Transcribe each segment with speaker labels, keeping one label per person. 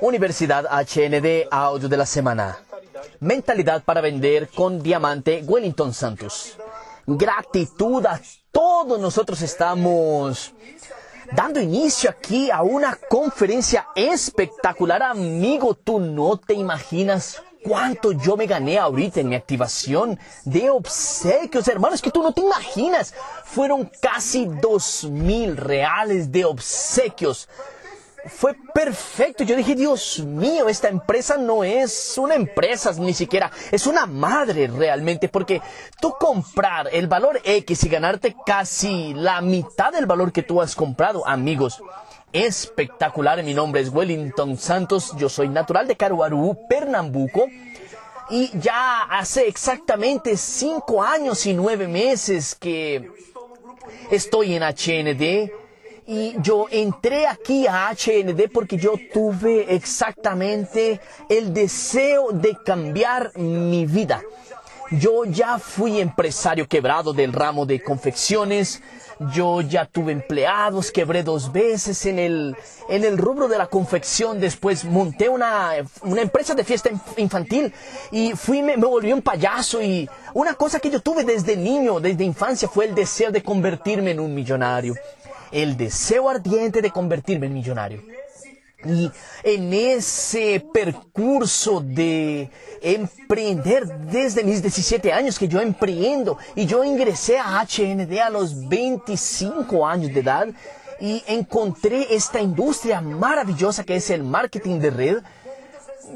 Speaker 1: Universidad HND Audio de la Semana. Mentalidad para vender con diamante Wellington Santos. Gratitud a todos nosotros estamos dando inicio aquí a una conferencia espectacular. Amigo, tú no te imaginas cuánto yo me gané ahorita en mi activación de obsequios, hermanos, que tú no te imaginas. Fueron casi dos mil reales de obsequios. Fue perfecto. Yo dije, Dios mío, esta empresa no es una empresa ni siquiera, es una madre realmente, porque tú comprar el valor X y ganarte casi la mitad del valor que tú has comprado, amigos, espectacular. Mi nombre es Wellington Santos, yo soy natural de Caruaru, Pernambuco. Y ya hace exactamente cinco años y nueve meses que estoy en HND. Y yo entré aquí a HND porque yo tuve exactamente el deseo de cambiar mi vida. Yo ya fui empresario quebrado del ramo de confecciones. Yo ya tuve empleados, quebré dos veces en el, en el rubro de la confección. Después monté una, una empresa de fiesta infantil y fui, me, me volví un payaso. Y una cosa que yo tuve desde niño, desde infancia, fue el deseo de convertirme en un millonario. El deseo ardiente de convertirme en millonario. Y en ese percurso de emprender desde mis 17 años que yo emprendo y yo ingresé a HND a los 25 años de edad y encontré esta industria maravillosa que es el marketing de red.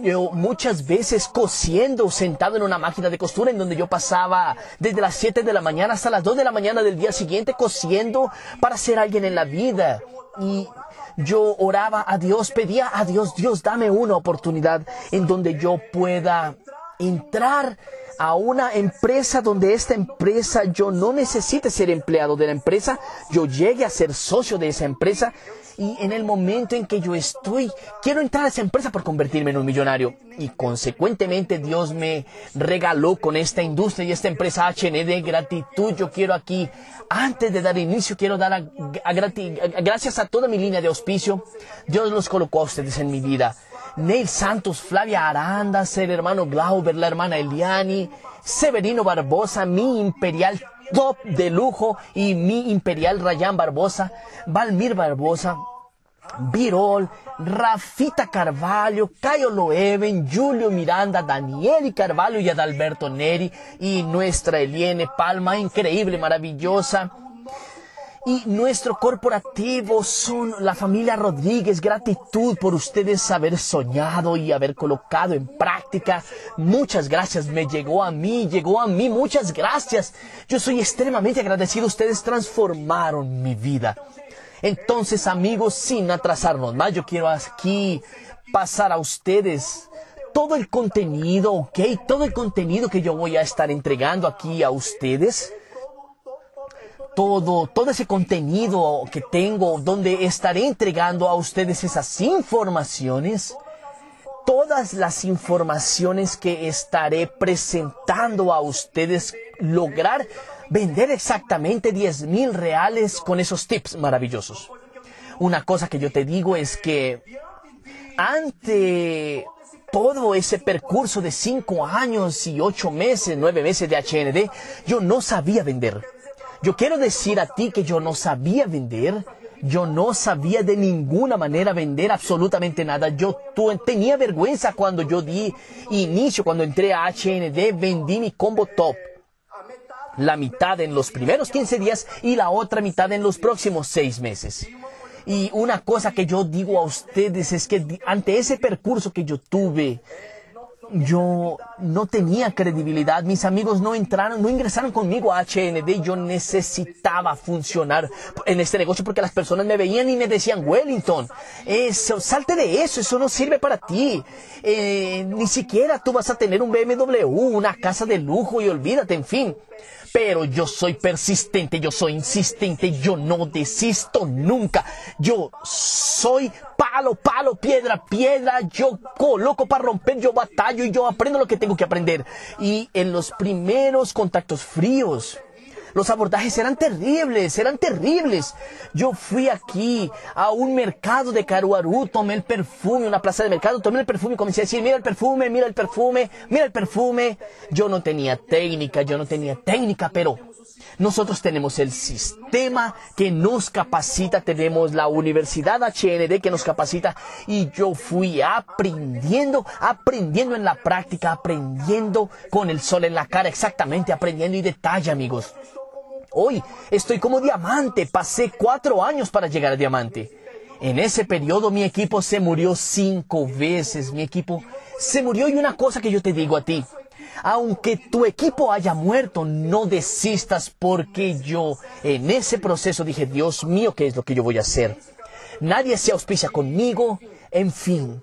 Speaker 1: Yo muchas veces cosiendo, sentado en una máquina de costura en donde yo pasaba desde las 7 de la mañana hasta las 2 de la mañana del día siguiente cosiendo para ser alguien en la vida. Y yo oraba a Dios, pedía a Dios, Dios, dame una oportunidad en donde yo pueda entrar a una empresa donde esta empresa yo no necesite ser empleado de la empresa, yo llegue a ser socio de esa empresa y en el momento en que yo estoy, quiero entrar a esa empresa por convertirme en un millonario. Y consecuentemente Dios me regaló con esta industria y esta empresa HND gratitud. Yo quiero aquí, antes de dar inicio, quiero dar a, a a, gracias a toda mi línea de auspicio. Dios los colocó a ustedes en mi vida. Neil Santos, Flavia Aranda, el hermano Glauber, la hermana Eliani, Severino Barbosa, mi imperial top de lujo y mi imperial Rayán Barbosa, Valmir Barbosa, Virol, Rafita Carvalho, Cayo Loeven, Julio Miranda, Danieli Carvalho y Adalberto Neri y nuestra Eliene Palma, increíble, maravillosa. Y nuestro corporativo son la familia Rodríguez. Gratitud por ustedes haber soñado y haber colocado en práctica. Muchas gracias. Me llegó a mí, llegó a mí. Muchas gracias. Yo soy extremadamente agradecido. Ustedes transformaron mi vida. Entonces, amigos, sin atrasarnos más, yo quiero aquí pasar a ustedes todo el contenido, ¿ok? Todo el contenido que yo voy a estar entregando aquí a ustedes todo, todo ese contenido que tengo, donde estaré entregando a ustedes esas informaciones, todas las informaciones que estaré presentando a ustedes, lograr vender exactamente 10 mil reales con esos tips maravillosos. Una cosa que yo te digo es que ante todo ese percurso de 5 años y 8 meses, 9 meses de HND, yo no sabía vender. Yo quiero decir a ti que yo no sabía vender, yo no sabía de ninguna manera vender absolutamente nada. Yo tenía vergüenza cuando yo di inicio, cuando entré a HND, vendí mi combo top. La mitad en los primeros 15 días y la otra mitad en los próximos 6 meses. Y una cosa que yo digo a ustedes es que ante ese percurso que yo tuve, yo no tenía credibilidad, mis amigos no entraron, no ingresaron conmigo a HND, yo necesitaba funcionar en este negocio porque las personas me veían y me decían, Wellington, eso, salte de eso, eso no sirve para ti, eh, ni siquiera tú vas a tener un BMW, una casa de lujo y olvídate, en fin. Pero yo soy persistente, yo soy insistente, yo no desisto nunca. Yo soy palo, palo, piedra, piedra. Yo coloco para romper, yo batallo y yo aprendo lo que tengo que aprender. Y en los primeros contactos fríos, Los abordajes eran terribles, eran terribles. Yo fui aquí a un mercado de Caruaru, tomé el perfume, una plaza de mercado, tomé el perfume y comencé a decir, mira el perfume, mira el perfume, mira el perfume. Yo no tenía técnica, yo no tenía técnica, pero nosotros tenemos el sistema que nos capacita, tenemos la Universidad HND que nos capacita y yo fui aprendiendo, aprendiendo en la práctica, aprendiendo con el sol en la cara, exactamente, aprendiendo y detalle, amigos. Hoy estoy como diamante, pasé cuatro años para llegar a diamante. En ese periodo mi equipo se murió cinco veces, mi equipo se murió y una cosa que yo te digo a ti, aunque tu equipo haya muerto, no desistas porque yo en ese proceso dije, Dios mío, ¿qué es lo que yo voy a hacer? Nadie se auspicia conmigo, en fin.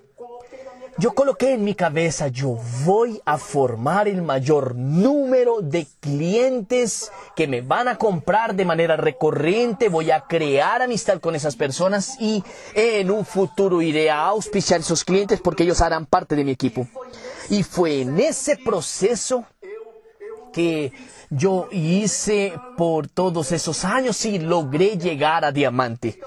Speaker 1: Yo coloqué en mi cabeza, yo voy a formar el mayor número de clientes que me van a comprar de manera recurrente, voy a crear amistad con esas personas y en un futuro iré a auspiciar esos clientes porque ellos harán parte de mi equipo. Y fue en ese proceso que yo hice por todos esos años y logré llegar a diamante.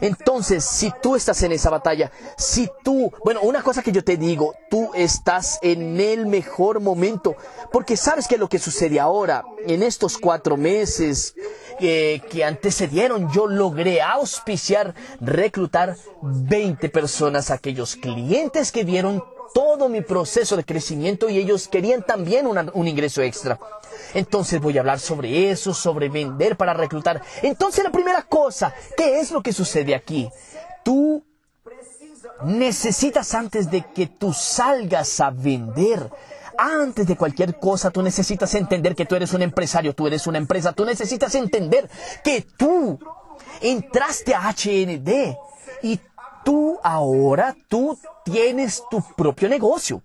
Speaker 1: Entonces, si tú estás en esa batalla, si tú, bueno, una cosa que yo te digo, tú estás en el mejor momento, porque sabes que lo que sucede ahora, en estos cuatro meses eh, que antecedieron, yo logré auspiciar, reclutar 20 personas, aquellos clientes que vieron todo mi proceso de crecimiento y ellos querían también un ingreso extra. Entonces voy a hablar sobre eso, sobre vender para reclutar. Entonces la primera cosa, ¿qué es lo que sucede aquí? Tú necesitas antes de que tú salgas a vender, antes de cualquier cosa, tú necesitas entender que tú eres un empresario, tú eres una empresa, tú necesitas entender que tú entraste a HND y tú ahora, tú tienes tu propio negocio.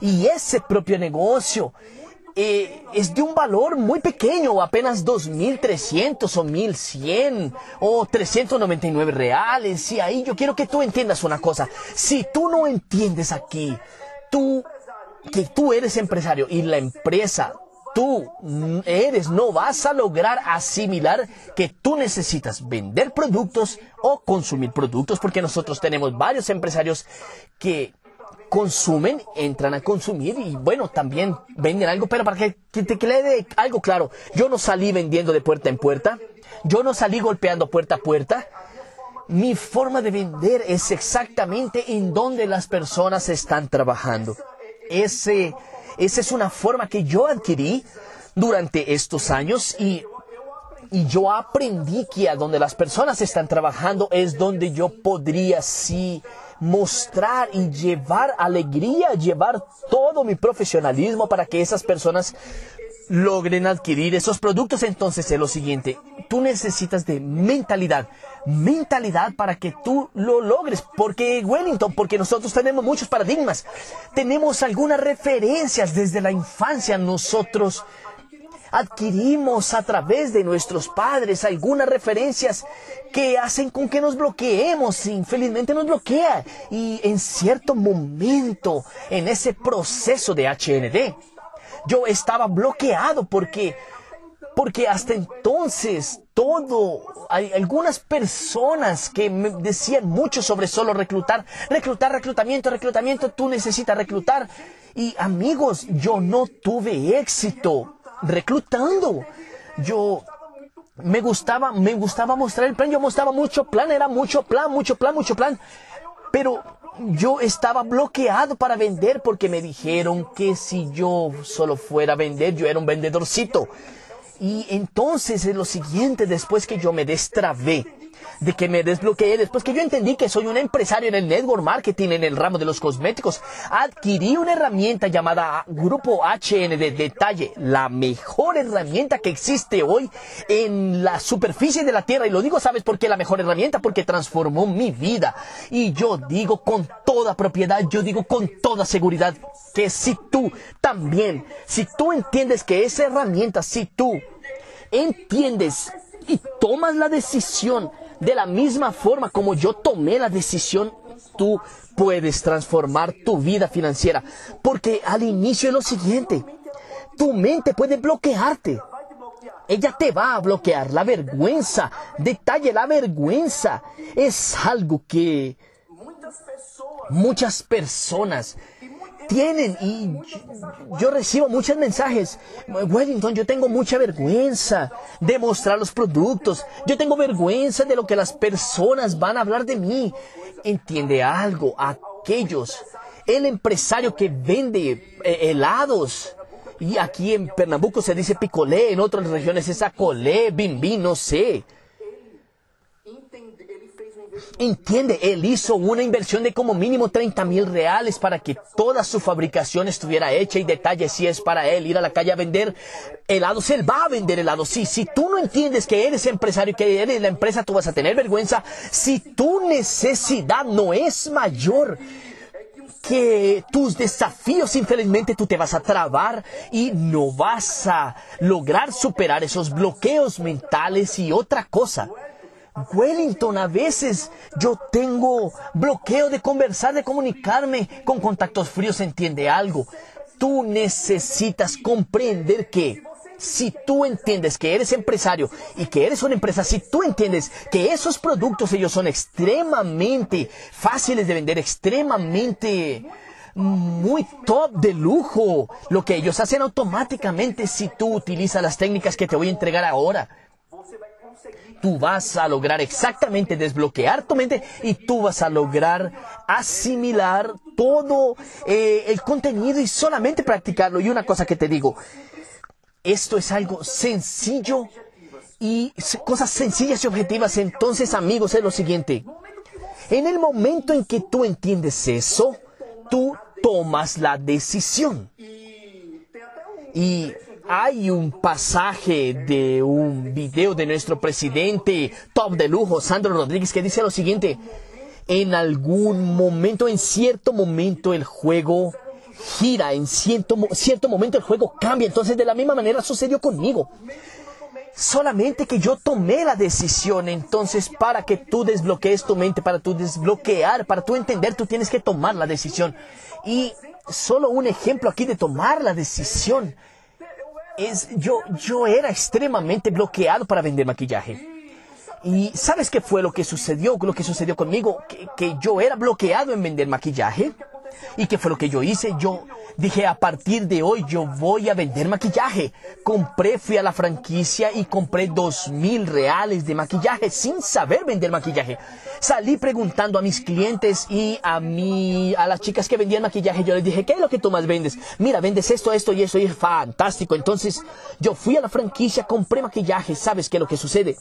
Speaker 1: Y ese propio negocio eh, es de un valor muy pequeño, apenas 2.300 o 1.100 o 399 reales. Y ahí yo quiero que tú entiendas una cosa. Si tú no entiendes aquí, tú, que tú eres empresario y la empresa tú eres, no vas a lograr asimilar que tú necesitas vender productos o consumir productos, porque nosotros tenemos varios empresarios que consumen, entran a consumir y bueno, también venden algo, pero para que, te quede algo claro, yo no salí vendiendo de puerta en puerta, yo no salí golpeando puerta a puerta, mi forma de vender es exactamente en donde las personas están trabajando. Ese esa es una forma que yo adquirí durante estos años y, y yo aprendí que a donde las personas están trabajando es donde yo podría sí mostrar y llevar alegría, llevar todo mi profesionalismo para que esas personas logren adquirir esos productos. Entonces es lo siguiente, tú necesitas de mentalidad, mentalidad para que tú lo logres. Porque Wellington, porque nosotros tenemos muchos paradigmas, tenemos algunas referencias desde la infancia, nosotros adquirimos a través de nuestros padres algunas referencias que hacen con que nos bloqueemos. Infelizmente nos bloquea. Y en cierto momento, en ese proceso de HND, yo estaba bloqueado porque porque hasta entonces todo, hay algunas personas que me decían mucho sobre solo reclutar, reclutar, reclutamiento, reclutamiento, tú necesitas reclutar. Y amigos, yo no tuve éxito reclutando. Yo me gustaba, me gustaba mostrar el plan, yo mostraba mucho plan, era mucho plan, mucho plan, mucho plan. Pero yo estaba bloqueado para vender porque me dijeron que si yo solo fuera a vender, yo era un vendedorcito. Y entonces es lo siguiente, después que yo me destrabé, de que me desbloqueé, después que yo entendí que soy un empresario en el network marketing, en el ramo de los cosméticos, adquirí una herramienta llamada Grupo HN de detalle, la mejor herramienta que existe hoy en la superficie de la Tierra. Y lo digo, ¿sabes por qué la mejor herramienta? Porque transformó mi vida. Y yo digo con toda propiedad, yo digo con toda seguridad, que si tú también, si tú entiendes que esa herramienta, si tú entiendes y tomas la decisión de la misma forma como yo tomé la decisión, tú puedes transformar tu vida financiera. Porque al inicio es lo siguiente, tu mente puede bloquearte. ella te va a bloquear la vergüenza. Detalle, la vergüenza es algo que muchas personas tienen y yo, recibo muchos mensajes. Wellington, yo tengo mucha vergüenza de mostrar los productos. Yo tengo vergüenza de lo que las personas van a hablar de mí. Entiende algo, aquellos, el empresario que vende eh, helados. Y aquí en Pernambuco se dice picolé, en otras regiones es acolé, bimbi, no sé. Entiende, él hizo una inversión de como mínimo 30 mil reales para que toda su fabricación estuviera hecha y detalle si es para él ir a la calle a vender helados. Él va a vender helados. Sí, si tú no entiendes que eres empresario, que eres la empresa, tú vas a tener vergüenza. Si tu necesidad no es mayor, que tus desafíos infelizmente tú te vas a trabar y no vas a lograr superar esos bloqueos mentales y otra cosa. Wellington, a veces yo tengo bloqueo de conversar, de comunicarme con contactos fríos, entiende algo. Tú necesitas comprender que si tú entiendes que eres empresario y que eres una empresa, si tú entiendes que esos productos ellos son extremadamente fáciles de vender, extremadamente muy top de lujo, lo que ellos hacen automáticamente si tú utilizas las técnicas que te voy a entregar ahora tú vas a lograr exactamente desbloquear tu mente y tú vas a lograr asimilar todo eh, el contenido y solamente practicarlo. Y una cosa que te digo, esto es algo sencillo y cosas sencillas y objetivas. Entonces, amigos, es lo siguiente. En el momento en que tú entiendes eso, tú tomas la decisión. Y hay un pasaje de un video de nuestro presidente top de lujo, Sandro Rodríguez, que dice lo siguiente. En algún momento, en cierto momento, el juego gira, en cierto, cierto momento el juego cambia. Entonces, de la misma manera sucedió conmigo. Solamente que yo tomé la decisión, entonces para que tú desbloquees tu mente, para tú desbloquear, para tú entender, tú tienes que tomar la decisión. Y solo un ejemplo aquí de tomar la decisión es, yo, yo era extremadamente bloqueado para vender maquillaje. Y ¿sabes qué fue lo que sucedió? Lo que sucedió conmigo, que, que yo era bloqueado en vender maquillaje. ¿Y qué fue lo que yo hice? Yo dije, a partir de hoy yo voy a vender maquillaje. Compré, fui a la franquicia y compré dos mil reales de maquillaje sin saber vender maquillaje. Salí preguntando a mis clientes y a mí, a las chicas que vendían maquillaje, yo les dije, ¿qué es lo que tú más vendes? Mira, vendes esto, esto y eso y es fantástico. Entonces yo fui a la franquicia, compré maquillaje. ¿Sabes qué es lo que sucede?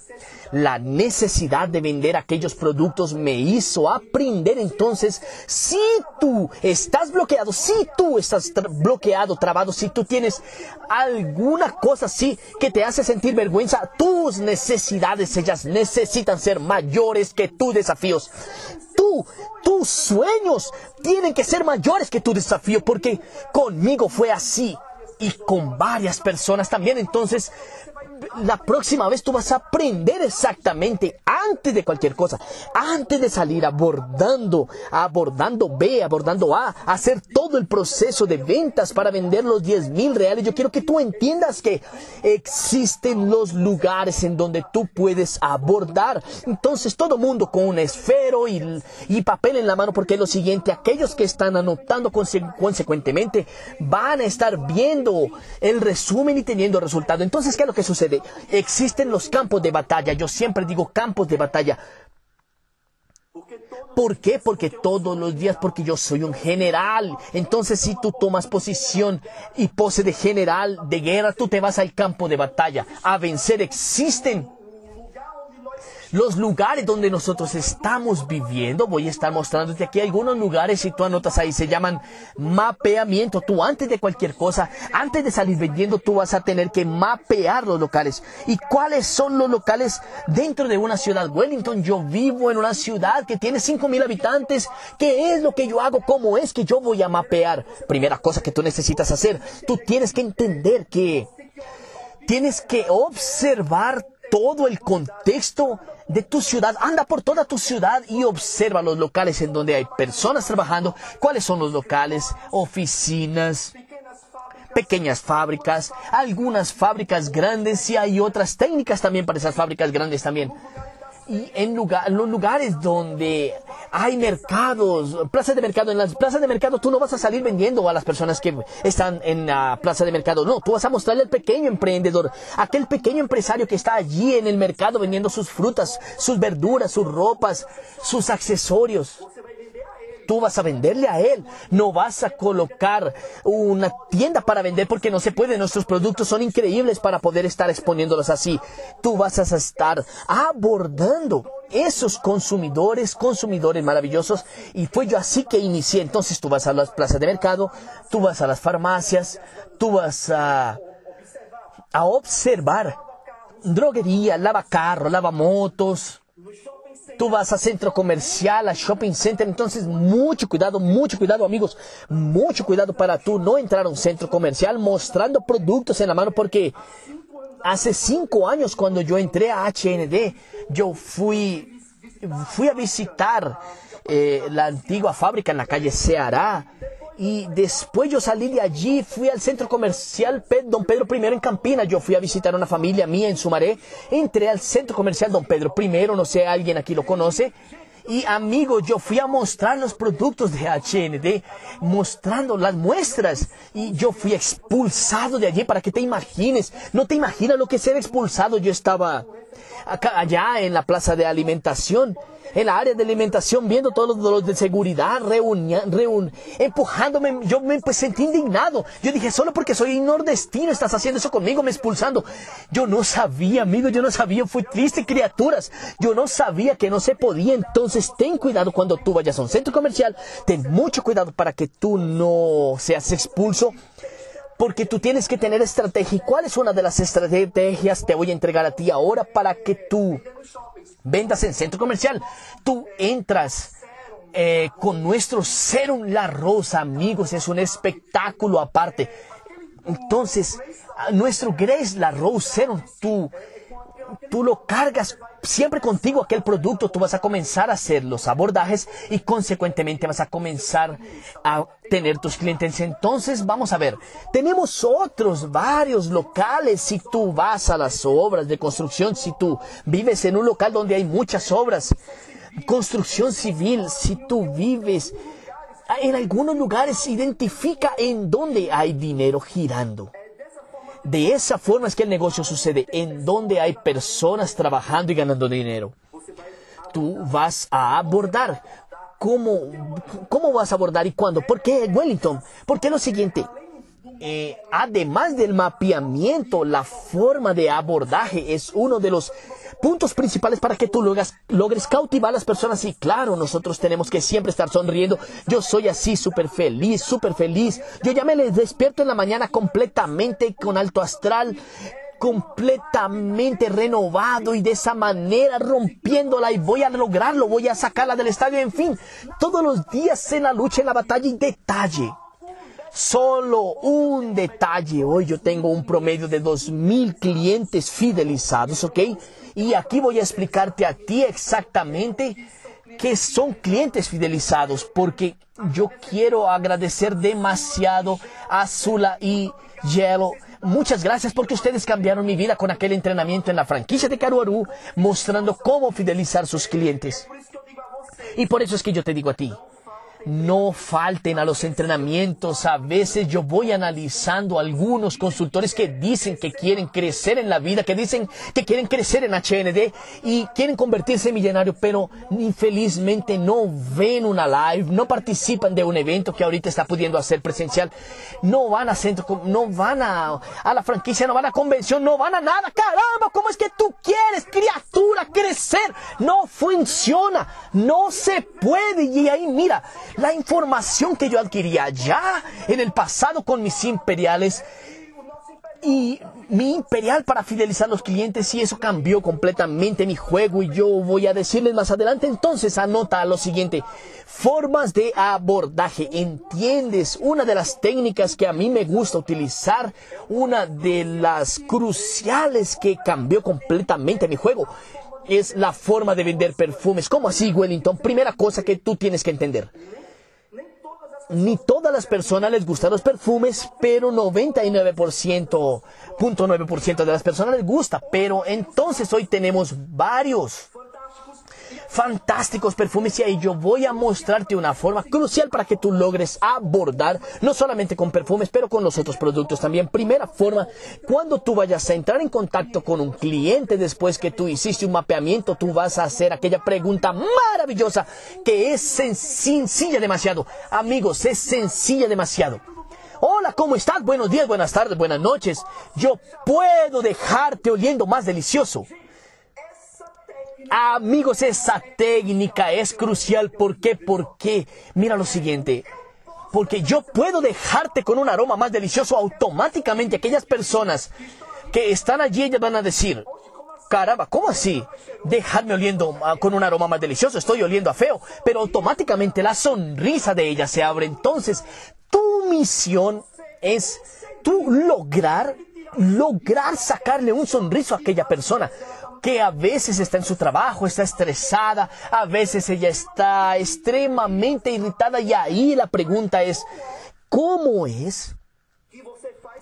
Speaker 1: La necesidad de vender aquellos productos me hizo aprender entonces, si tú estás bloqueado, si tú estás bloqueado, trabado, si tú tienes alguna cosa así que te hace sentir vergüenza, tus necesidades, ellas necesitan ser mayores que tus desafíos. Tú, tus sueños tienen que ser mayores que tu desafío, porque conmigo fue así y con varias personas también. Entonces, la próxima vez tú vas a aprender exactamente antes de cualquier cosa, antes de salir abordando, abordando B, abordando A, hacer todo el proceso de ventas para vender los 10 mil reales. Yo quiero que tú entiendas que existen los lugares en donde tú puedes abordar. Entonces todo mundo con un esfero y, y papel en la mano, porque es lo siguiente, aquellos que están anotando consecuentemente van a estar viendo el resumen y teniendo resultado. Entonces, ¿qué es lo que sucede? Existen los campos de batalla. Yo siempre digo campos de batalla. ¿Por qué? Porque todos los días, porque yo soy un general. Entonces, si tú tomas posición y pose de general de guerra, tú te vas al campo de batalla a vencer. Existen los lugares donde nosotros estamos viviendo. Voy a estar mostrándote aquí algunos lugares, si tú anotas ahí, se llaman mapeamiento. Tú antes de cualquier cosa, antes de salir vendiendo, tú vas a tener que mapear los locales. ¿Y cuáles son los locales dentro de una ciudad? Wellington, yo vivo en una ciudad que tiene 5 mil habitantes. ¿Qué es lo que yo hago? ¿Cómo es que yo voy a mapear? Primera cosa que tú necesitas hacer, tú tienes que entender que tienes que observar todo el contexto de tu ciudad. Anda por toda tu ciudad y observa los locales en donde hay personas trabajando. ¿Cuáles son los locales? Oficinas, pequeñas fábricas, algunas fábricas grandes y hay otras técnicas también para esas fábricas grandes también. Y en, lugar, los lugares donde hay mercados, plazas de mercado, en las plazas de mercado tú no vas a salir vendiendo a las personas que están en la plaza de mercado, no, tú vas a mostrarle al pequeño emprendedor, aquel pequeño empresario que está allí en el mercado vendiendo sus frutas, sus verduras, sus ropas, sus accesorios tú vas a venderle a él. No vas a colocar una tienda para vender porque no se puede. Nuestros productos son increíbles para poder estar exponiéndolos así. Tú vas a estar abordando esos consumidores, consumidores maravillosos. Y fue yo así que inicié. Entonces tú vas a las plazas de mercado, tú vas a las farmacias, tú vas a, a observar droguería, lavacarro, lavamotos Tú vas a centro comercial, a shopping center, entonces mucho cuidado, mucho cuidado amigos, mucho cuidado para tú no entrar a un centro comercial mostrando productos en la mano porque hace cinco años cuando yo entré a HND, yo fui, fui a visitar eh, la antigua fábrica en la calle Ceará y después yo salí de allí, fui al centro comercial Don Pedro I en Campina. Yo fui a visitar a una familia mía en Sumaré. Entré al centro comercial Don Pedro I, no sé, alguien aquí lo conoce. Y amigo, yo fui a mostrar los productos de HND, mostrando las muestras. Y yo fui expulsado de allí para que te imagines. No te imaginas lo que es ser expulsado. Yo estaba allá en la plaza de alimentación en la área de alimentación, viendo todos los, de seguridad, reun, empujándome, yo me pues, sentí indignado. Yo dije, solo porque soy nordestino estás haciendo eso conmigo, me expulsando. Yo no sabía, amigo, yo no sabía, fui triste, criaturas. Yo no sabía que no se podía, entonces ten cuidado cuando tú vayas a un centro comercial, ten mucho cuidado para que tú no seas expulso porque tú tienes que tener estrategia. ¿Y cuál es una de las estrategias? Te voy a entregar a ti ahora para que tú vendas en centro comercial. Tú entras eh, con nuestro Serum La Rosa, amigos, es un espectáculo aparte. Entonces, nuestro Grace La Rose Serum, tú tú lo cargas siempre contigo aquel producto, tú vas a comenzar a hacer los abordajes y consecuentemente vas a comenzar a tener tus clientes. Entonces, vamos a ver, tenemos otros varios locales. Si tú vas a las obras de construcción, si tú vives en un local donde hay muchas obras, construcción civil, si tú vives en algunos lugares, identifica en dónde hay dinero girando. De esa forma es que el negocio sucede, en donde hay personas trabajando y ganando dinero. Tú vas a abordar. ¿Cómo, cómo vas a abordar y cuándo? ¿Por qué Wellington? Porque lo siguiente, eh, además del mapeamiento, la forma de abordaje es uno de los puntos principales para que tú logres, cautivar a las personas. Y claro, nosotros tenemos que siempre estar sonriendo. Yo soy así, súper feliz, súper feliz. Yo ya me despierto en la mañana completamente con alto astral completamente renovado y de esa manera rompiéndola y voy a lograrlo, voy a sacarla del estadio, en fin, todos los días en la lucha, en la batalla y detalle. Solo un detalle. Hoy yo tengo un promedio de 2.000 clientes fidelizados, ¿ok? Y aquí voy a explicarte a ti exactamente qué son clientes fidelizados, porque yo quiero agradecer demasiado a Zula y Yellow. Muchas gracias porque ustedes cambiaron mi vida con aquel entrenamiento en la franquicia de Caruaru, mostrando cómo fidelizar sus clientes. Y por eso es que yo te digo a ti, no falten a los entrenamientos. A veces yo voy analizando algunos consultores que dicen que quieren crecer en la vida, que dicen que quieren crecer en HND y quieren convertirse en millonarios, pero infelizmente no ven una live, no participan de un evento que ahorita está pudiendo hacer presencial, no van a centro, no van a, a la franquicia, no van a convención, no van a nada. Caramba, ¿cómo es que tú quieres, criatura, crecer? No funciona, no se puede. Y ahí mira, la información que yo adquiría ya en el pasado con mis imperiales y mi imperial para fidelizar a los clientes y eso cambió completamente mi juego y yo voy a decirles más adelante entonces anota lo siguiente formas de abordaje entiendes una de las técnicas que a mí me gusta utilizar una de las cruciales que cambió completamente mi juego es la forma de vender perfumes ¿cómo así Wellington? primera cosa que tú tienes que entender ni todas las personas les gustan los perfumes, pero 99%, .9% de las personas les gusta. Pero entonces hoy tenemos varios fantásticos perfumes y ahí yo voy a mostrarte una forma crucial para que tú logres abordar no solamente con perfumes, pero con los otros productos también. Primera forma, cuando tú vayas a entrar en contacto con un cliente después que tú hiciste un mapeamiento, tú vas a hacer aquella pregunta maravillosa que es sencilla demasiado. Amigos, es sencilla demasiado. Hola, ¿cómo estás? Buenos días, buenas tardes, buenas noches. Yo puedo dejarte oliendo más delicioso. Amigos, esa técnica es crucial. ¿Por qué? Porque, mira lo siguiente. Porque yo puedo dejarte con un aroma más delicioso automáticamente. Aquellas personas que están allí, ellas van a decir, caramba, ¿cómo así? Dejarme oliendo ah, con un aroma más delicioso, estoy oliendo a feo. Pero automáticamente la sonrisa de ella se abre. Entonces, tu misión es tú lograr, lograr sacarle un sonriso a aquella persona que a veces está en su trabajo, está estresada, a veces ella está extremadamente irritada y ahí la pregunta es, ¿cómo es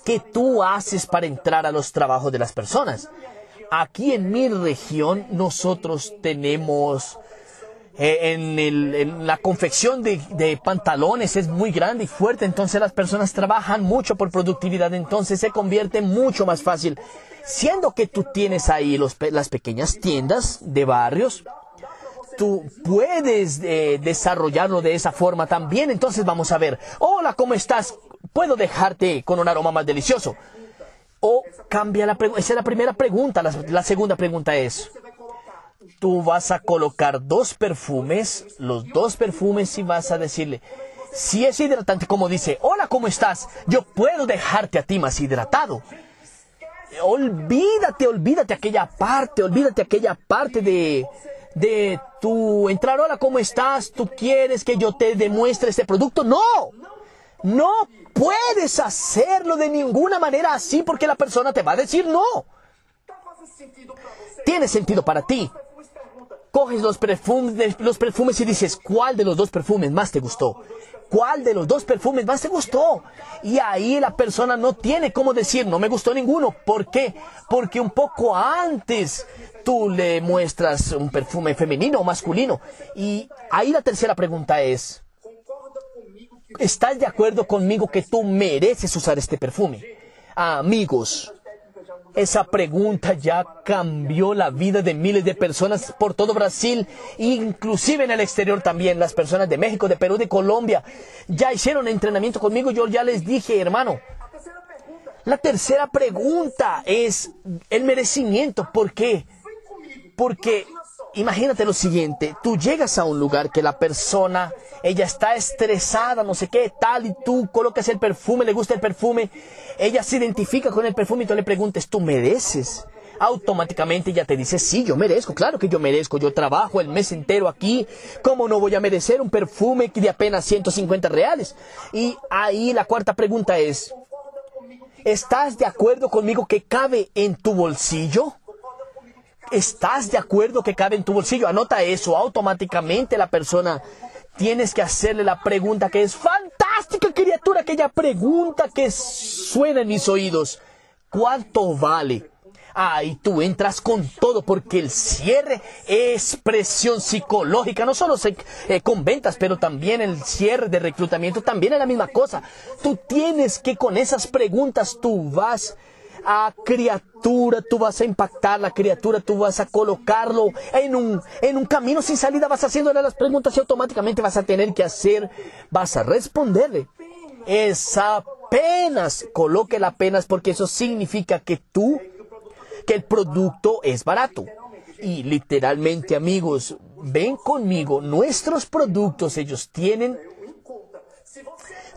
Speaker 1: que tú haces para entrar a los trabajos de las personas? Aquí en mi región nosotros tenemos eh, en, la confección de, de, pantalones es muy grande y fuerte, entonces las personas trabajan mucho por productividad, entonces se convierte mucho más fácil Siendo que tú tienes ahí los, las pequeñas tiendas de barrios, tú puedes eh, desarrollarlo de esa forma también. Entonces vamos a ver, hola, ¿cómo estás? ¿Puedo dejarte con un aroma más delicioso? O cambia la pregunta. Esa es la primera pregunta. La, segunda pregunta es, tú vas a colocar dos perfumes, los dos perfumes y vas a decirle, si es hidratante, como dice, hola, ¿cómo estás? Yo puedo dejarte a ti más hidratado olvídate, olvídate aquella parte, olvídate aquella parte de, de tu entrar, hola, ¿cómo estás? ¿Tú quieres que yo te demuestre este producto? No, no puedes hacerlo de ninguna manera así porque la persona te va a decir no. Tiene sentido para ti. Coges los perfumes, los perfumes y dices, ¿cuál de los dos perfumes más te gustó? cuál de los dos perfumes más te gustó. Y ahí la persona no tiene cómo decir, no me gustó ninguno. ¿Por qué? Porque un poco antes tú le muestras un perfume femenino o masculino. Y ahí la tercera pregunta es, ¿estás de acuerdo conmigo que tú mereces usar este perfume? amigos, esa pregunta ya cambió la vida de miles de personas por todo Brasil, inclusive en el exterior también. Las personas de México, de Perú, de Colombia, ya hicieron entrenamiento conmigo. Yo ya les dije, hermano, la tercera pregunta es el merecimiento. ¿Por qué? Porque imagínate lo siguiente, tú llegas a un lugar que la persona, ella está estresada, no sé qué, tal, y tú colocas el perfume, le gusta el perfume, ella se identifica con el perfume y tú le preguntes, ¿tú mereces? Automáticamente ella te dice, sí, yo merezco, claro que yo merezco, yo trabajo el mes entero aquí, ¿cómo no voy a merecer un perfume de apenas 150 reales? Y ahí la cuarta pregunta es, ¿estás de acuerdo conmigo que cabe en tu bolsillo? ¿Estás de acuerdo que cabe en tu bolsillo? Anota eso. Automáticamente la persona tienes que hacerle la pregunta que es fantástica, criatura, aquella pregunta que suena en mis oídos. ¿Cuánto vale? Ahí tú entras con todo porque el cierre es presión psicológica, no solo se, eh, con ventas, pero también el cierre de reclutamiento también es la misma cosa. Tú tienes que con esas preguntas tú vas a criatura, tú vas a impactar la criatura, tú vas a colocarlo en un, en un camino sin salida, vas haciéndole las preguntas y automáticamente vas a tener que hacer, vas a responderle. Es apenas, coloque la apenas porque eso significa que tú, que el producto es barato. Y literalmente amigos, ven conmigo, nuestros productos, ellos tienen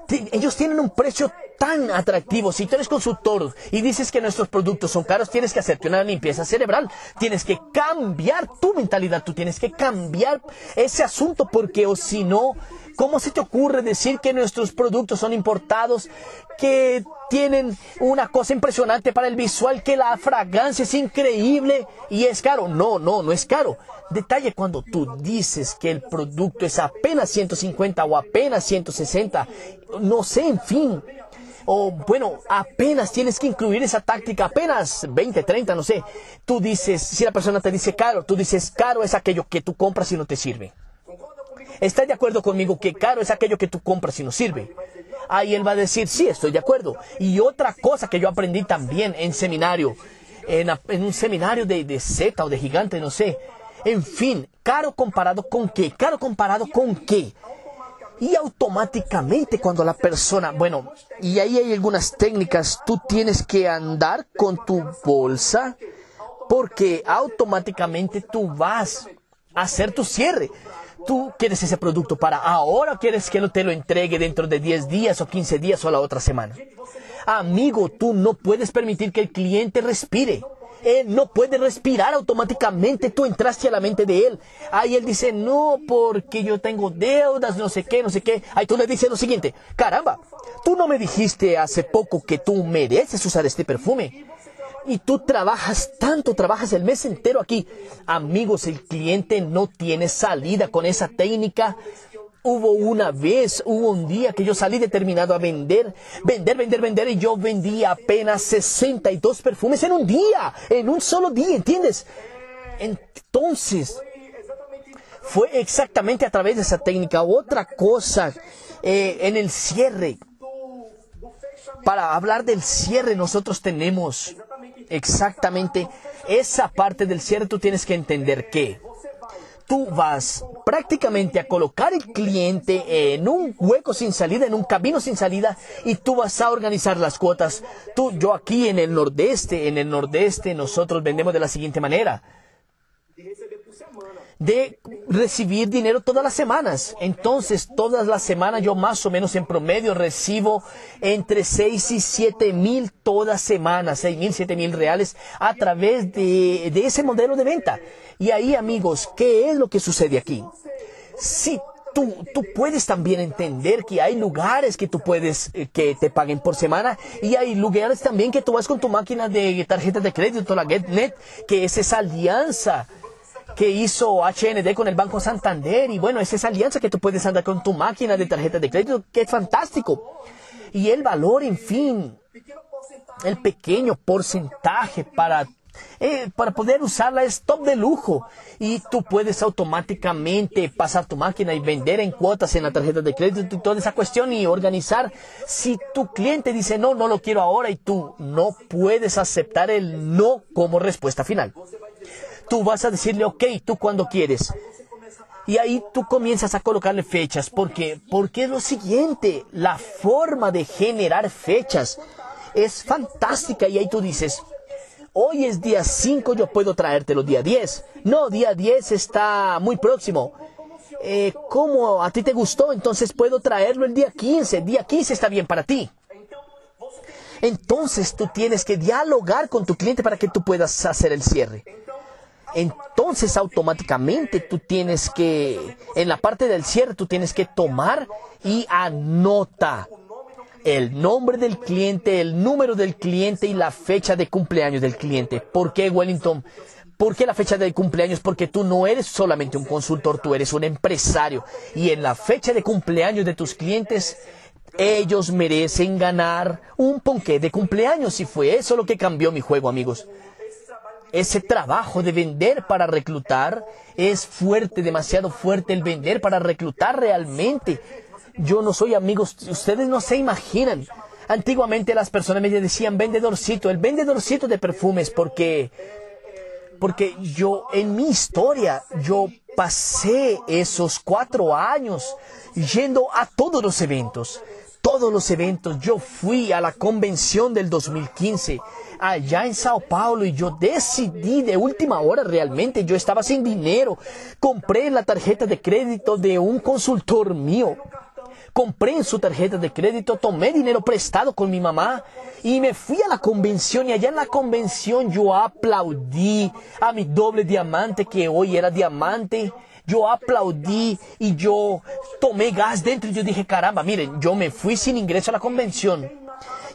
Speaker 1: ellos tienen un precio tan atractivo. Si tú eres consultor y dices que nuestros productos son caros, tienes que hacerte una limpieza cerebral. Tienes que cambiar tu mentalidad. Tú tienes que cambiar ese asunto porque o si no, ¿Cómo se te ocurre decir que nuestros productos son importados, que tienen una cosa impresionante para el visual, que la fragancia es increíble y es caro? No, no, no es caro. Detalle cuando tú dices que el producto es apenas 150 o apenas 160, no sé, en fin. O bueno, apenas tienes que incluir esa táctica, apenas 20, 30, no sé. Tú dices, si la persona te dice caro, tú dices caro es aquello que tú compras y no te sirve. ¿Estás de acuerdo conmigo que caro es aquello que tú compras y no sirve? Ahí él va a decir, sí, estoy de acuerdo. Y otra cosa que yo aprendí también en seminario, en, un seminario de, de Z o de gigante, no sé. En fin, caro comparado con qué, caro comparado con qué. Y automáticamente cuando la persona, bueno, y ahí hay algunas técnicas, tú tienes que andar con tu bolsa porque automáticamente tú vas a hacer tu cierre tú quieres ese producto para ahora o quieres que no te lo entregue dentro de 10 días o 15 días o la otra semana. Amigo, tú no puedes permitir que el cliente respire. Él no puede respirar automáticamente. Tú entraste a la mente de él. Ahí él dice, no, porque yo tengo deudas, no sé qué, no sé qué. Ahí tú le dices lo siguiente, caramba, tú no me dijiste hace poco que tú mereces usar este perfume y tú trabajas tanto, trabajas el mes entero aquí. Amigos, el cliente no tiene salida con esa técnica. Hubo una vez, hubo un día que yo salí determinado a vender, vender, vender, vender y yo vendí apenas 62 perfumes en un día, en un solo día, ¿entiendes? Entonces, fue exactamente a través de esa técnica. Otra cosa, eh, en el cierre, para hablar del cierre nosotros tenemos exactamente esa parte del cierre, tú tienes que entender que tú vas prácticamente a colocar el cliente en un hueco sin salida, en un camino sin salida, y tú vas a organizar las cuotas. Tú, yo aquí en el nordeste, en el nordeste nosotros vendemos de la siguiente manera de recibir dinero todas las semanas. Entonces, todas las semanas yo más o menos en promedio recibo entre 6 y 7 mil todas semanas, 6 mil, 7 mil reales a través de, de ese modelo de venta. Y ahí, amigos, ¿qué es lo que sucede aquí? Si Tú, tú, puedes también entender que hay lugares que tú puedes eh, que te paguen por semana y hay lugares también que tú vas con tu máquina de tarjeta de crédito, la GetNet, que es esa alianza que hizo HND con el Banco Santander. Y bueno, es esa alianza que tú puedes andar con tu máquina de tarjeta de crédito, que es fantástico. Y el valor, en fin, el pequeño porcentaje para eh, para poder usarla es top de lujo y tú puedes automáticamente pasar tu máquina y vender en cuotas en la tarjeta de crédito y toda esa cuestión y organizar. Si tu cliente dice no, no lo quiero ahora y tú no puedes aceptar el no como respuesta final tú vas a decirle, ok, tú cuando quieres. Y ahí tú comienzas a colocarle fechas. porque Porque es lo siguiente, la forma de generar fechas es fantástica. Y ahí tú dices, hoy es día 5, yo puedo traértelo día 10. No, día 10 está muy próximo. Eh, ¿Cómo a ti te gustó? Entonces puedo traerlo el día 15. Día 15 está bien para ti. Entonces tú tienes que dialogar con tu cliente para que tú puedas hacer el cierre entonces automáticamente tú tienes que, en la parte del cierre, tú tienes que tomar y anota el nombre del cliente, el número del cliente y la fecha de cumpleaños del cliente. ¿Por qué Wellington? ¿Por qué la fecha de cumpleaños? Porque tú no eres solamente un consultor, tú eres un empresario. Y en la fecha de cumpleaños de tus clientes, ellos merecen ganar un ponqué de cumpleaños. Y fue eso lo que cambió mi juego, amigos ese trabajo de vender para reclutar es fuerte, demasiado fuerte el vender para reclutar realmente. Yo no soy amigos, ustedes no se imaginan. Antiguamente las personas me decían vendedorcito, el vendedorcito de perfumes, porque, porque yo en mi historia, yo pasé esos cuatro años yendo a todos los eventos todos los eventos. Yo fui a la convención del 2015 allá en Sao Paulo y yo decidí de última hora realmente, yo estaba sin dinero, compré la tarjeta de crédito de un consultor mío. Compré en su tarjeta de crédito, tomé dinero prestado con mi mamá y me fui a la convención y allá en la convención yo aplaudí a mi doble diamante que hoy era diamante yo aplaudí y yo tomé gas dentro y yo dije, caramba, miren, yo me fui sin ingreso a la convención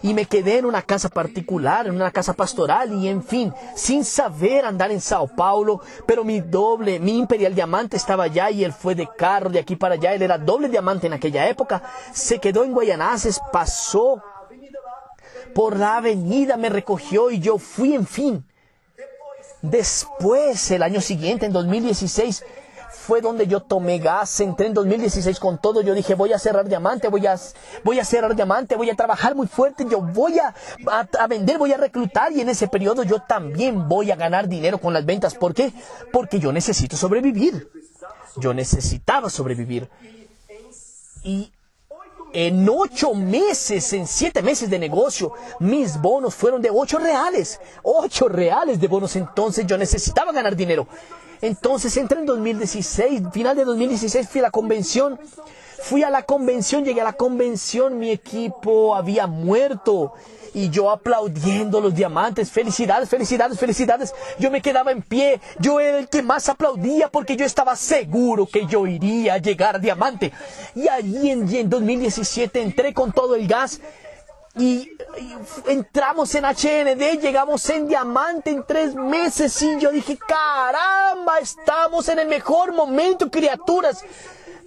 Speaker 1: y me quedé en una casa particular, en una casa pastoral y en fin, sin saber andar en Sao Paulo, pero mi doble, mi imperial diamante estaba allá y él fue de carro de aquí para allá, él era doble diamante en aquella época, se quedó en Guayanases, pasó por la avenida, me recogió y yo fui, en fin. Después, el año siguiente, en 2016, fue donde yo tomé gas, entré en 2016 con todo, yo dije voy a cerrar diamante, voy a, voy a cerrar diamante, voy a trabajar muy fuerte, yo voy a, a, vender, voy a reclutar y en ese periodo yo también voy a ganar dinero con las ventas. ¿Por qué? Porque yo necesito sobrevivir. Yo necesitaba sobrevivir. Y en ocho meses, en siete meses de negocio, mis bonos fueron de ocho reales. Ocho reales de bonos. Entonces yo necesitaba ganar dinero. Entonces entré en 2016, final de 2016 fui a la convención. Fui a la convención, llegué a la convención, mi equipo había muerto y yo aplaudiendo los diamantes, felicidades, felicidades, felicidades. Yo me quedaba en pie, yo era el que más aplaudía porque yo estaba seguro que yo iría a llegar a diamante. Y allí en, en 2017 entré con todo el gas y, entramos en HND, llegamos en diamante en tres meses y yo dije, caramba, estamos en el mejor momento, criaturas.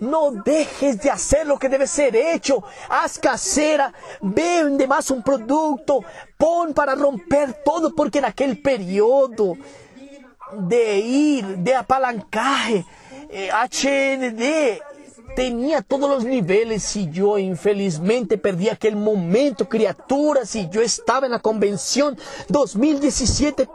Speaker 1: No dejes de hacer lo que debe ser hecho. Haz casera, vende más un producto, pon para romper todo, porque en aquel periodo de ir, de apalancaje, HND eh, tenía todos los niveles y yo infelizmente perdí aquel momento, criaturas, y yo estaba en la convención 2017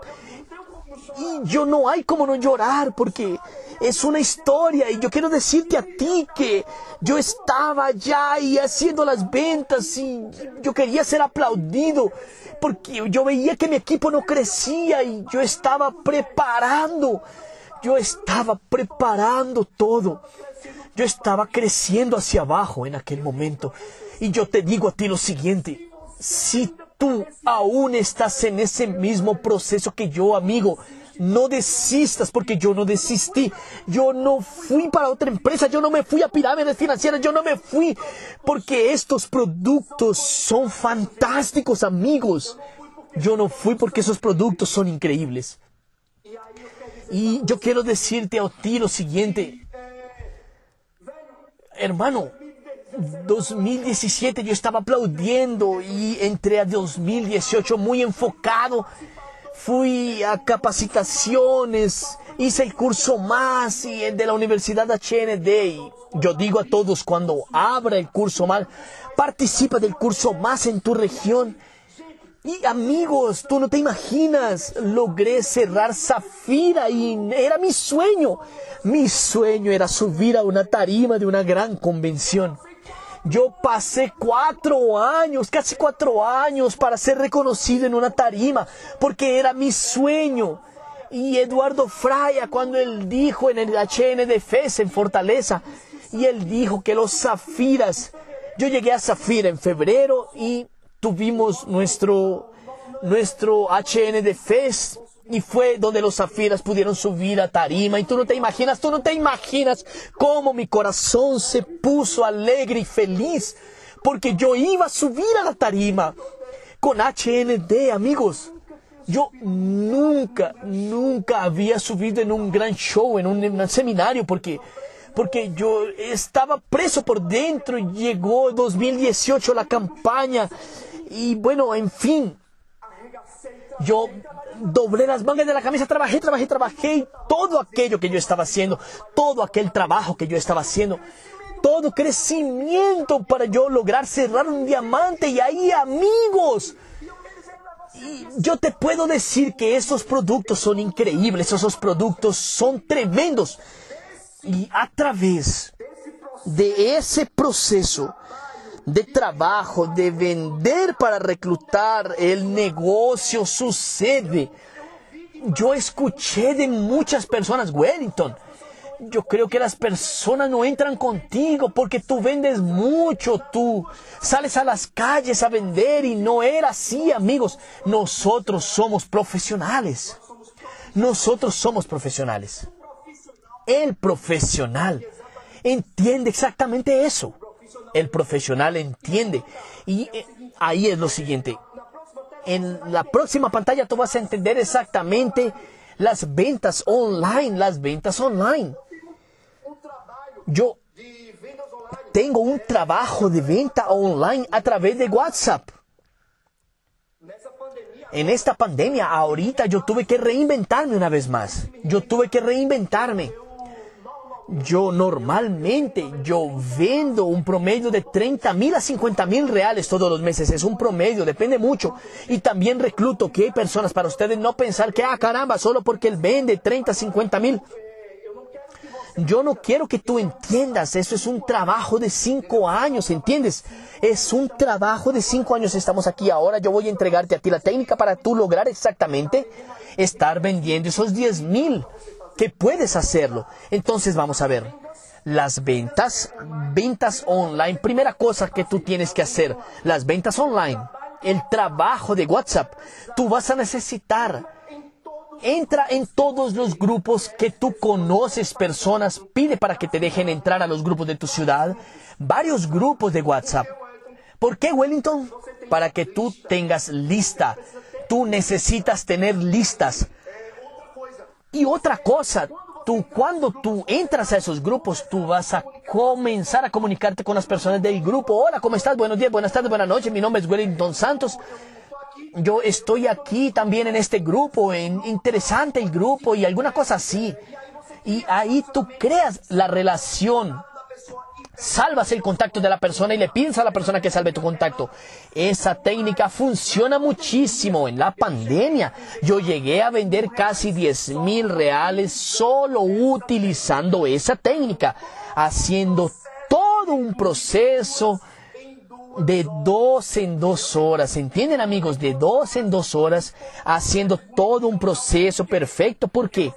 Speaker 1: y yo no hay como no llorar porque es una historia y yo quiero decirte a ti que yo estaba allá y haciendo las ventas y yo quería ser aplaudido porque yo veía que mi equipo no crecía y yo estaba preparando, yo estaba preparando todo. Yo estaba creciendo hacia abajo en aquel momento. Y yo te digo a ti lo siguiente, si tú aún estás en ese mismo proceso que yo, amigo, no desistas porque yo no desistí. Yo no fui para otra empresa, yo no me fui a pirámides financieras, yo no me fui porque estos productos son fantásticos, amigos. Yo no fui porque esos productos son increíbles. Y yo quiero decirte a ti lo siguiente, hermano, 2017 yo estaba aplaudiendo y entré a 2018 muy enfocado. Fui a capacitaciones, hice el curso más y el de la Universidad HND. Yo digo a todos, cuando abra el curso más, participa del curso más en tu región y amigos, tú no te imaginas, logré cerrar Zafira y era mi sueño. Mi sueño era subir a una tarima de una gran convención. Yo pasé cuatro años, casi cuatro años para ser reconocido en una tarima, porque era mi sueño. Y Eduardo Fraya, cuando él dijo en el HN de FES en Fortaleza, y él dijo que los zafiras, yo llegué a Zafira en febrero y tuvimos nuestro, nuestro de Fest y fue donde los zafiras pudieron subir a tarima y tú no te imaginas, tú no te imaginas cómo mi corazón se puso alegre y feliz porque yo iba a subir a la tarima con HND, amigos. Yo nunca, nunca había subido en un gran show, en un, en un seminario, porque porque yo estaba preso por dentro. Llegó 2018 la campaña y bueno, en fin, yo doblé las mangas de la camisa, trabajé, trabajé, trabajé todo aquello que yo estaba haciendo, todo aquel trabajo que yo estaba haciendo, todo crecimiento para yo lograr cerrar un diamante y ahí amigos. Yo te puedo decir que esos productos son increíbles, esos productos son tremendos. Y a través de ese proceso, de trabajo, de vender para reclutar, el negocio sucede. Yo escuché de muchas personas, Wellington, yo creo que las personas no entran contigo porque tú vendes mucho, tú sales a las calles a vender y no era así, amigos. Nosotros somos profesionales. Nosotros somos profesionales. El profesional entiende exactamente eso. El profesional entiende. Y eh, ahí es lo siguiente. En la próxima pantalla tú vas a entender exactamente las ventas online, las ventas online. Yo tengo un trabajo de venta online a través de WhatsApp. En esta pandemia, ahorita yo tuve que reinventarme una vez más. Yo tuve que reinventarme. Yo normalmente, yo vendo un promedio de 30 mil a 50 mil reales todos los meses. Es un promedio, depende mucho. Y también recluto que hay personas para ustedes no pensar que, ah, caramba, solo porque él vende 30, 50 mil. Yo no quiero que tú entiendas, eso es un trabajo de cinco años, ¿entiendes? Es un trabajo de cinco años. Estamos aquí ahora, yo voy a entregarte a ti la técnica para tú lograr exactamente estar vendiendo esos 10 mil, que puedes hacerlo. Entonces vamos a ver. Las ventas, ventas online. Primera cosa que tú tienes que hacer, las ventas online. El trabajo de WhatsApp. Tú vas a necesitar entra en todos los grupos que tú conoces personas, pide para que te dejen entrar a los grupos de tu ciudad, varios grupos de WhatsApp. ¿Por qué Wellington? Para que tú tengas lista. Tú necesitas tener listas. Y otra cosa, tú cuando tú entras a esos grupos, tú vas a comenzar a comunicarte con las personas del grupo. Hola, ¿cómo estás? Buenos días, buenas tardes, buenas noches. Mi nombre es Wellington Santos yo estoy aquí también en este grupo, en interesante el grupo y alguna cosa así. Y ahí tú creas la relación. Salvas el contacto de la persona y le pides a la persona que salve tu contacto. Esa técnica funciona muchísimo. En la pandemia yo llegué a vender casi 10 mil reales solo utilizando esa técnica, haciendo todo un proceso de dos en dos horas, ¿entienden amigos? De dos en dos horas haciendo todo un proceso perfecto. ¿Por qué?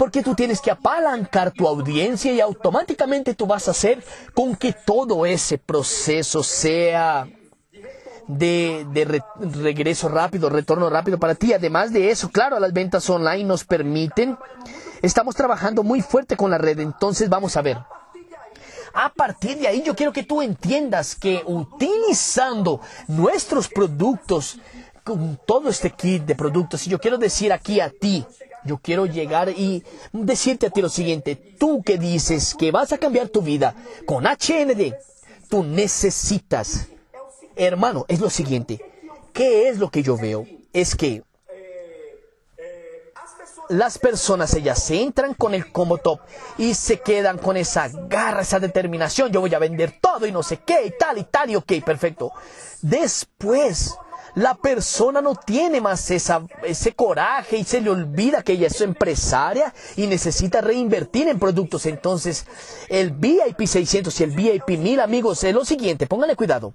Speaker 1: Porque tú tienes que apalancar tu audiencia y automáticamente tú vas a hacer con que todo ese proceso sea de, regreso rápido, retorno rápido para ti. Además de eso, claro, las ventas online nos permiten. Estamos trabajando muy fuerte con la red, entonces vamos a ver. A partir de ahí yo quiero que tú entiendas que utilizando nuestros productos, con todo este kit de productos, y yo quiero decir aquí a ti, yo quiero llegar y decirte a ti lo siguiente, tú que dices que vas a cambiar tu vida con HND, tú necesitas, hermano, es lo siguiente, ¿qué es lo que yo veo? Es que las personas, ellas se entran con el combo top y se quedan con esa garra, esa determinación. Yo voy a vender todo y no sé qué y tal y tal y ok, perfecto. Después, la persona no tiene más esa, ese coraje y se le olvida que ella es empresaria y necesita reinvertir en productos. Entonces, el VIP 600 y el VIP 1000, amigos, es lo siguiente, pónganle cuidado.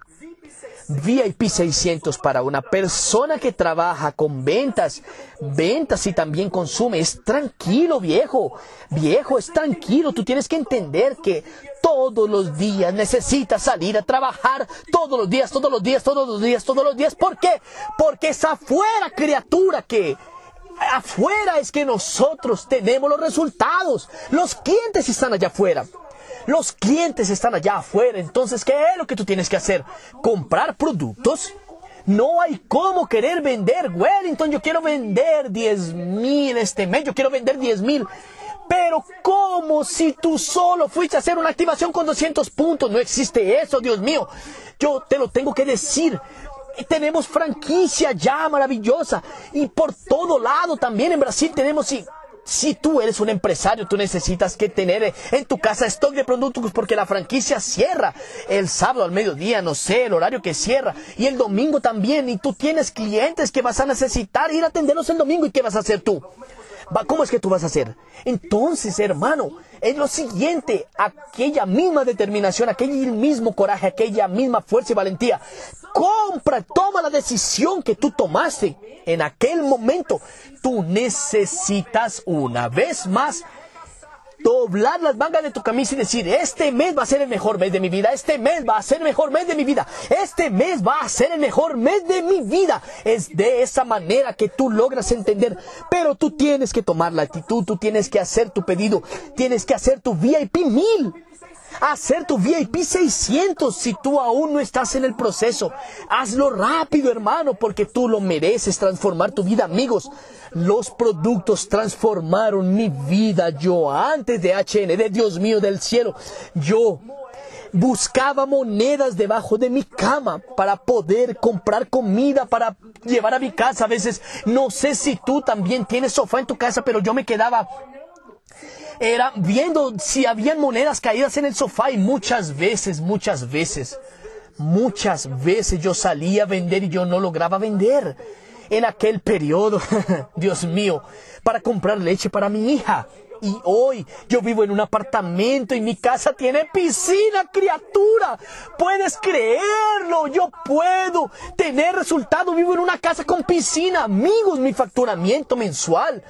Speaker 1: VIP 600 para una persona que trabaja con ventas, ventas y también consume. Es tranquilo, viejo. Viejo, es tranquilo. Tú tienes que entender que todos los días necesitas salir a trabajar. Todos los días, todos los días, todos los días, todos los días. ¿Por qué? Porque es afuera, criatura, que afuera es que nosotros tenemos los resultados. Los clientes están allá afuera. Los clientes están allá afuera. Entonces, ¿qué es lo que tú tienes que hacer? Comprar productos. No hay cómo querer vender. Wellington, yo quiero vender 10 mil este mes. Yo quiero vender 10 mil. Pero ¿cómo si tú solo fuiste a hacer una activación con 200 puntos? No existe eso, Dios mío. Yo te lo tengo que decir. Tenemos franquicia ya maravillosa. Y por todo lado también en Brasil tenemos si tú eres un empresario, tú necesitas que tener en tu casa stock de productos porque la franquicia cierra el sábado al mediodía, no sé, el horario que cierra, y el domingo también, y tú tienes clientes que vas a necesitar ir a atenderlos el domingo, ¿y qué vas a hacer tú? ¿Cómo es que tú vas a hacer? Entonces, hermano, es lo siguiente, aquella misma determinación, aquel mismo coraje, aquella misma fuerza y valentía. Compra, toma la decisión que tú tomaste en aquel momento. Tú necesitas una vez más doblar las mangas de tu camisa y decir, este mes va a ser el mejor mes de mi vida, este mes va a ser el mejor mes de mi vida, este mes va a ser el mejor mes de mi vida. Es de esa manera que tú logras entender, pero tú tienes que tomar la actitud, tú tienes que hacer tu pedido, tienes que hacer tu VIP mil hacer tu VIP 600 si tú aún no estás en el proceso. Hazlo rápido, hermano, porque tú lo mereces transformar tu vida, amigos. Los productos transformaron mi vida. Yo antes de HND, Dios mío del cielo, yo buscaba monedas debajo de mi cama para poder comprar comida para llevar a mi casa. A veces no sé si tú también tienes sofá en tu casa, pero yo me quedaba era viendo si habían monedas caídas en el sofá y muchas veces, muchas veces, muchas veces yo salía a vender y yo no lograba vender. En aquel periodo, Dios mío, para comprar leche para mi hija. Y hoy yo vivo en un apartamento y mi casa tiene piscina, criatura. Puedes creerlo, yo puedo tener resultado. Vivo en una casa con piscina, amigos, mi facturamiento mensual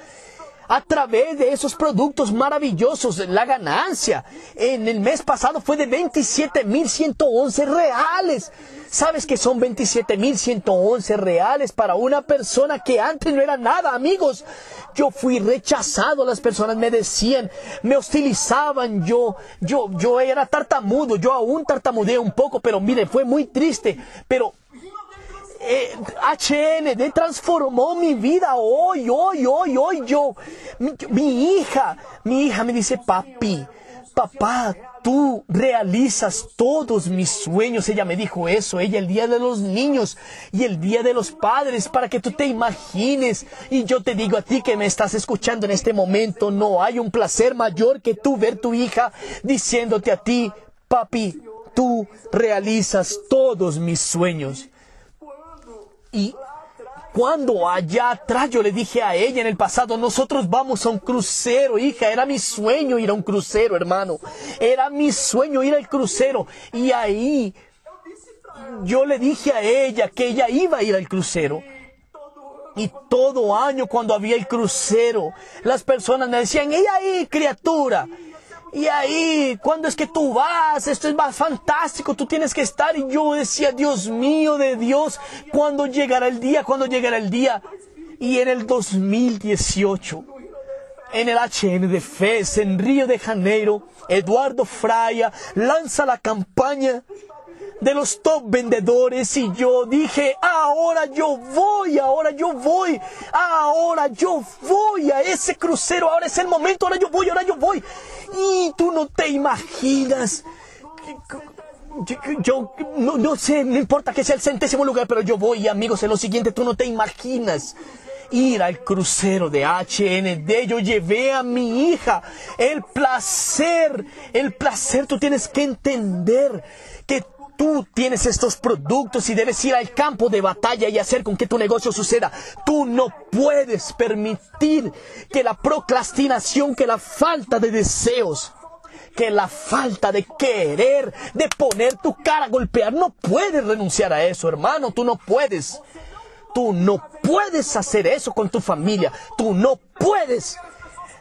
Speaker 1: a través de esos productos maravillosos, la ganancia en el mes pasado fue de 27.111 reales. ¿Sabes que son 27.111 reales para una persona que antes no era nada, amigos? Yo fui rechazado, las personas me decían, me hostilizaban, yo, yo, yo era tartamudo, yo aún tartamudeé un poco, pero mire, fue muy triste, pero eh, HND transformó mi vida hoy, hoy, hoy, hoy. Yo, mi, hija, mi hija me dice, papi, papá, tú realizas todos mis sueños. Ella me dijo eso, ella el día de los niños y el día de los padres, para que tú te imagines. Y yo te digo a ti que me estás escuchando en este momento, no hay un placer mayor que tú ver tu hija diciéndote a ti, papi, tú realizas todos mis sueños. Y cuando allá atrás yo le dije a ella en el pasado, nosotros vamos a un crucero, hija, era mi sueño ir a un crucero, hermano. Era mi sueño ir al crucero. Y ahí yo le dije a ella que ella iba a ir al crucero. Y todo año cuando había el crucero, las personas me decían, ella ahí, criatura. Y ahí, cuando es que tú vas? Esto es fantástico, tú tienes que estar. Y yo decía, Dios mío de Dios, ¿cuándo llegará el día? ¿Cuándo llegará el día? Y en el 2018, en el HN de FES, en Río de Janeiro, Eduardo Fraya lanza la campaña de los top vendedores y yo dije, ahora yo voy, ahora yo voy, ahora yo voy a ese crucero, ahora es el momento, ahora yo voy, ahora yo voy. Y tú no te imaginas. Yo, no, sé, no importa que sea el centésimo lugar, pero yo voy, amigos, en lo siguiente, tú no te imaginas ir al crucero de HND. Yo llevé a mi hija el placer, el placer, tú tienes que entender tú tienes estos productos y debes ir al campo de batalla y hacer con que tu negocio suceda. Tú no puedes permitir que la procrastinación, que la falta de deseos, que la falta de querer, de poner tu cara a golpear, no puedes renunciar a eso, hermano, tú no puedes. Tú no puedes hacer eso con tu familia. Tú no puedes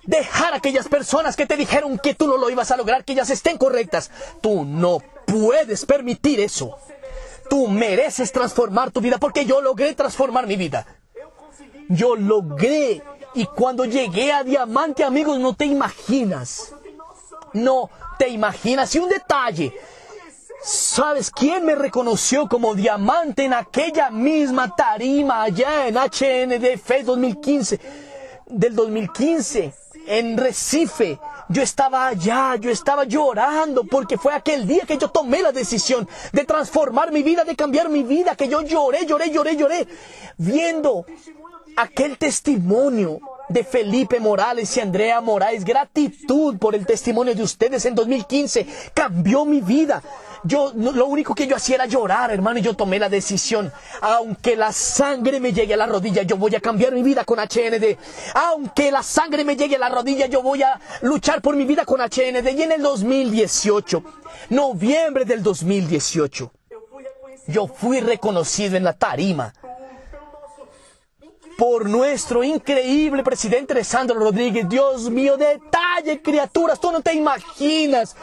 Speaker 1: dejar a aquellas personas que te dijeron que tú no lo ibas a lograr, que ellas estén correctas. Tú no puedes permitir eso. Tú mereces transformar tu vida porque yo logré transformar mi vida. Yo logré. Y cuando llegué a diamante, amigos, no te imaginas. No te imaginas. Y un detalle. ¿Sabes quién me reconoció como diamante en aquella misma tarima allá en HNDF 2015? Del 2015 en Recife. Yo estaba allá, yo estaba llorando porque fue aquel día que yo tomé la decisión de transformar mi vida, de cambiar mi vida, que yo lloré, lloré, lloré, lloré, viendo aquel testimonio de Felipe Morales y Andrea Moraes. Gratitud por el testimonio de ustedes en 2015. Cambió mi vida. Yo, lo único que yo hacía era llorar, hermano, y yo tomé la decisión. Aunque la sangre me llegue a la rodilla, yo voy a cambiar mi vida con HND. Aunque la sangre me llegue a la rodilla, yo voy a luchar por mi vida con HND. Y en el 2018, noviembre del 2018, yo fui reconocido en la tarima por nuestro increíble presidente Alessandro Rodríguez. Dios mío, detalle, criaturas, tú no te imaginas.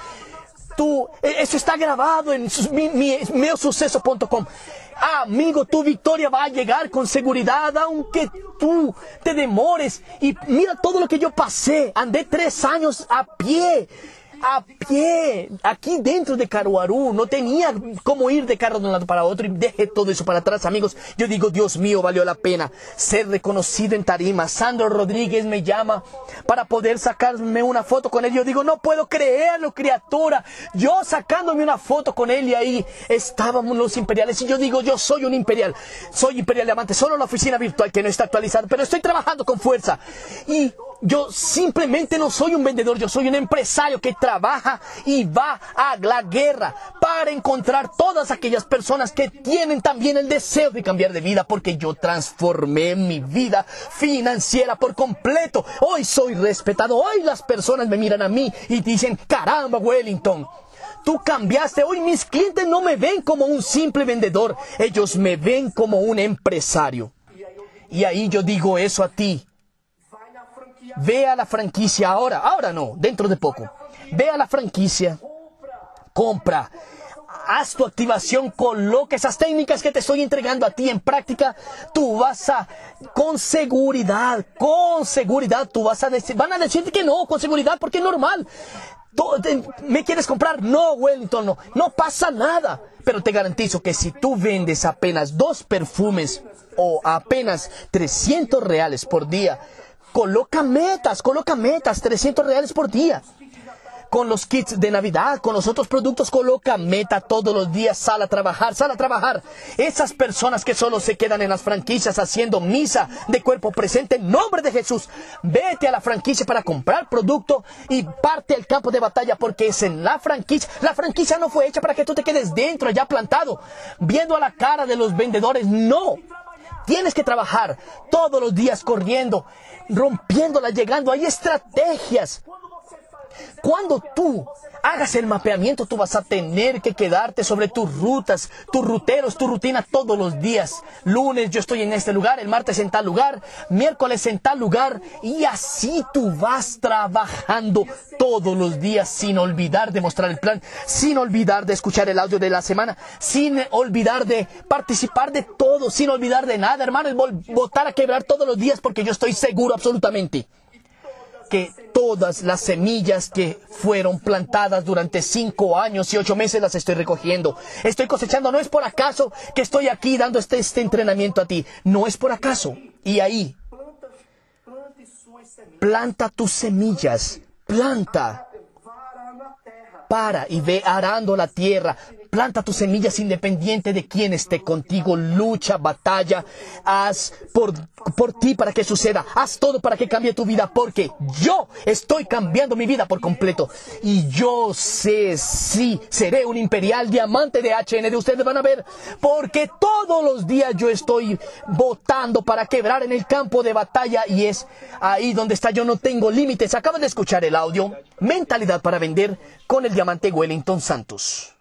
Speaker 1: Tú, e, eso está grabado en mi, mi, meosuceso.com. Amigo, tu victoria va a llegar con seguridad, aunque tú te demores. Y mira todo lo que yo pasé. Andé tres años a pie a pie, aquí dentro de Caruaru. No tenía cómo ir de carro de un lado para otro y dejé todo eso para atrás, amigos. Yo digo, Dios mío, valió la pena ser reconocido en tarima. Sandro Rodríguez me llama para poder sacarme una foto con él. Yo digo, no puedo creerlo, criatura. Yo sacándome una foto con él y ahí estábamos los imperiales. Y yo digo, yo soy un imperial. Soy imperial diamante. Solo la oficina virtual que no está actualizada, pero estoy trabajando con fuerza. Y yo simplemente no soy un vendedor, yo soy un empresario que trabaja y va a la guerra para encontrar todas aquellas personas que tienen también el deseo de cambiar de vida, porque yo transformé mi vida financiera por completo. Hoy soy respetado, hoy las personas me miran a mí y dicen, caramba, Wellington. Tú cambiaste. Hoy mis clientes no me ven como un simple vendedor. Ellos me ven como un empresario. Y ahí yo digo eso a ti. Ve a la franquicia ahora, ahora no, dentro de poco. Ve a la franquicia, compra, haz tu activación, coloca esas técnicas que te estoy entregando a ti en práctica. Tú vas a, con seguridad, con seguridad, tú vas a decir, van a decirte que no, con seguridad, porque es normal. ¿Me quieres comprar? No, Wellington, no, no pasa nada. Pero te garantizo que si tú vendes apenas dos perfumes o apenas 300 reales por día, Coloca metas, coloca metas, 300 reales por día. Con los kits de Navidad, con los otros productos, coloca meta todos los días, sal a trabajar, sal a trabajar. Esas personas que solo se quedan en las franquicias haciendo misa de cuerpo presente en nombre de Jesús, vete a la franquicia para comprar producto y parte al campo de batalla porque es en la franquicia. La franquicia no fue hecha para que tú te quedes dentro, ya plantado, viendo a la cara de los vendedores. No, Tienes que trabajar todos los días corriendo, rompiéndola, llegando. Hay estrategias. Cuando tú hagas el mapeamiento, tú vas a tener que quedarte sobre tus rutas, tus ruteros, tu rutina todos los días. Lunes yo estoy en este lugar, el martes en tal lugar, miércoles en tal lugar, y así tú vas trabajando todos los días sin olvidar de mostrar el plan, sin olvidar de escuchar el audio de la semana, sin olvidar de participar de todo, sin olvidar de nada, hermano, votar a quebrar todos los días porque yo estoy seguro absolutamente que todas las semillas que fueron plantadas durante cinco años y ocho meses las estoy recogiendo. Estoy cosechando, no es por acaso que estoy aquí dando este, este entrenamiento a ti, no es por acaso. Y ahí, planta tus semillas, planta para y ve arando la tierra, Planta tus semillas independiente de quien esté contigo. Lucha, batalla. Haz por, por ti para que suceda. Haz todo para que cambie tu vida. Porque yo estoy cambiando mi vida por completo. Y yo sé si seré un imperial diamante de HND. Ustedes van a ver. Porque todos los días yo estoy votando para quebrar en el campo de batalla. Y es ahí donde está. Yo no tengo límites. Acaban de escuchar el audio. Mentalidad para vender con el diamante Wellington Santos.